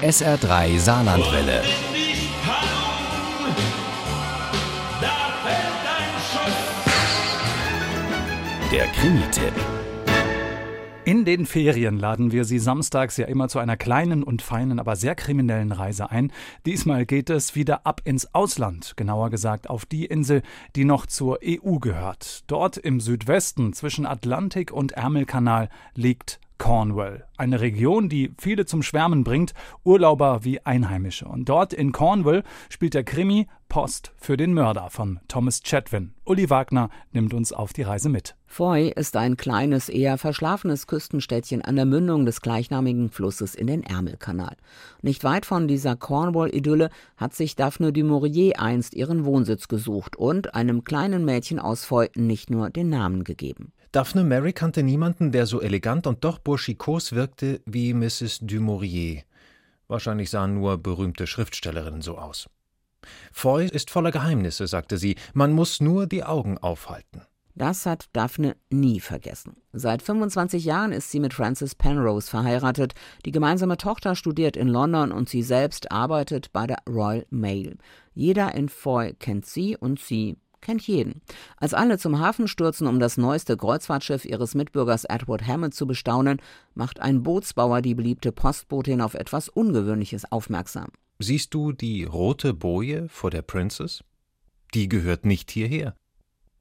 SR3 Saarlandwelle. Der Krimi-Tipp. In den Ferien laden wir Sie samstags ja immer zu einer kleinen und feinen, aber sehr kriminellen Reise ein. Diesmal geht es wieder ab ins Ausland, genauer gesagt auf die Insel, die noch zur EU gehört. Dort im Südwesten zwischen Atlantik und Ärmelkanal liegt Cornwall, eine Region, die viele zum Schwärmen bringt, Urlauber wie Einheimische. Und dort in Cornwall spielt der Krimi Post für den Mörder von Thomas Chatwin. Uli Wagner nimmt uns auf die Reise mit. Foy ist ein kleines, eher verschlafenes Küstenstädtchen an der Mündung des gleichnamigen Flusses in den Ärmelkanal. Nicht weit von dieser Cornwall-Idylle hat sich Daphne du Maurier einst ihren Wohnsitz gesucht und einem kleinen Mädchen aus Foy nicht nur den Namen gegeben. Daphne Mary kannte niemanden, der so elegant und doch burschikos wirkte wie Mrs. du Maurier. Wahrscheinlich sahen nur berühmte Schriftstellerinnen so aus. Foy ist voller Geheimnisse, sagte sie, man muss nur die Augen aufhalten. Das hat Daphne nie vergessen. Seit 25 Jahren ist sie mit Francis Penrose verheiratet. Die gemeinsame Tochter studiert in London und sie selbst arbeitet bei der Royal Mail. Jeder in Foy kennt sie und sie kennt jeden. Als alle zum Hafen stürzen, um das neueste Kreuzfahrtschiff ihres Mitbürgers Edward Hammond zu bestaunen, macht ein Bootsbauer die beliebte Postbotin auf etwas Ungewöhnliches aufmerksam. Siehst du die rote Boje vor der Princess? Die gehört nicht hierher.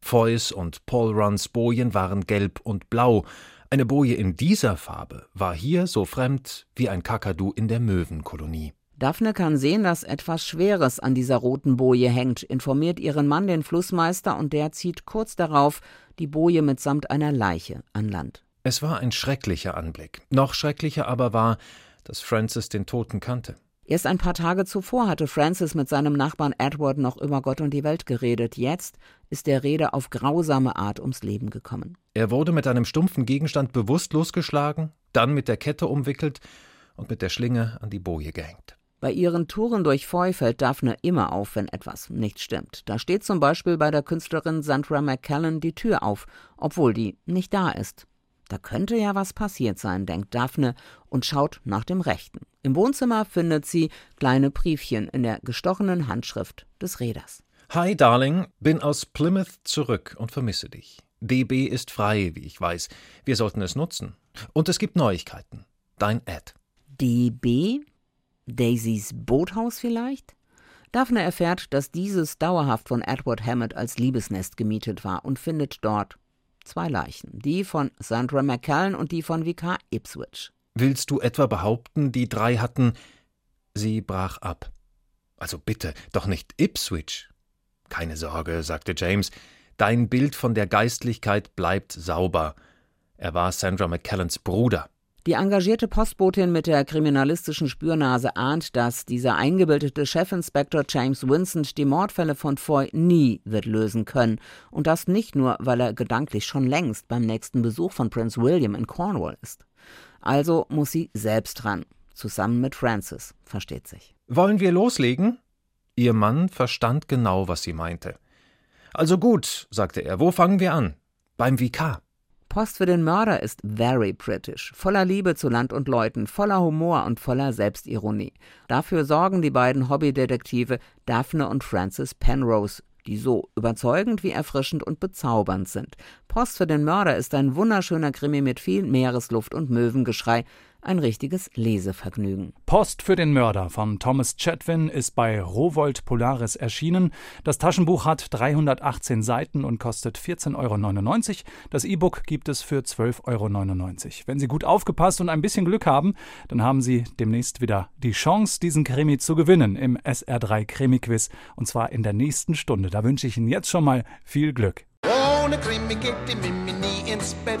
Foys und Paul Runs Bojen waren gelb und blau. Eine Boje in dieser Farbe war hier so fremd wie ein Kakadu in der Möwenkolonie. Daphne kann sehen, dass etwas Schweres an dieser roten Boje hängt, informiert ihren Mann, den Flussmeister, und der zieht kurz darauf die Boje mitsamt einer Leiche an Land. Es war ein schrecklicher Anblick. Noch schrecklicher aber war, dass Francis den Toten kannte. Erst ein paar Tage zuvor hatte Francis mit seinem Nachbarn Edward noch über Gott und die Welt geredet. Jetzt ist der Rede auf grausame Art ums Leben gekommen. Er wurde mit einem stumpfen Gegenstand bewusstlos geschlagen, dann mit der Kette umwickelt und mit der Schlinge an die Boje gehängt. Bei ihren Touren durch Foy fällt Daphne immer auf, wenn etwas nicht stimmt. Da steht zum Beispiel bei der Künstlerin Sandra McCallan die Tür auf, obwohl die nicht da ist. Da könnte ja was passiert sein, denkt Daphne und schaut nach dem Rechten. Im Wohnzimmer findet sie kleine Briefchen in der gestochenen Handschrift des Reders. Hi, Darling, bin aus Plymouth zurück und vermisse dich. DB ist frei, wie ich weiß. Wir sollten es nutzen. Und es gibt Neuigkeiten. Dein Ed. DB? Daisys Boothaus vielleicht? Daphne erfährt, dass dieses dauerhaft von Edward Hammett als Liebesnest gemietet war und findet dort zwei Leichen, die von Sandra McCallan und die von Vikar Ipswich. Willst du etwa behaupten, die drei hatten. Sie brach ab. Also bitte, doch nicht Ipswich. Keine Sorge, sagte James, dein Bild von der Geistlichkeit bleibt sauber. Er war Sandra McCallans Bruder. Die engagierte Postbotin mit der kriminalistischen Spürnase ahnt, dass dieser eingebildete Chefinspektor James Vincent die Mordfälle von Foy nie wird lösen können. Und das nicht nur, weil er gedanklich schon längst beim nächsten Besuch von Prince William in Cornwall ist. Also muss sie selbst ran. Zusammen mit Francis, versteht sich. Wollen wir loslegen? Ihr Mann verstand genau, was sie meinte. Also gut, sagte er, wo fangen wir an? Beim Vikar. Post für den Mörder ist very British, voller Liebe zu Land und Leuten, voller Humor und voller Selbstironie. Dafür sorgen die beiden Hobbydetektive Daphne und Francis Penrose, die so überzeugend wie erfrischend und bezaubernd sind. Post für den Mörder ist ein wunderschöner Krimi mit viel Meeresluft und Möwengeschrei, ein richtiges Lesevergnügen. Post für den Mörder von Thomas Chatwin ist bei Rowold Polaris erschienen. Das Taschenbuch hat 318 Seiten und kostet 14,99 Euro. Das E-Book gibt es für 12,99 Euro. Wenn Sie gut aufgepasst und ein bisschen Glück haben, dann haben Sie demnächst wieder die Chance, diesen Krimi zu gewinnen im SR3 Krimi-Quiz und zwar in der nächsten Stunde. Da wünsche ich Ihnen jetzt schon mal viel Glück. Ohne Krimi geht die Mimi nie ins Bett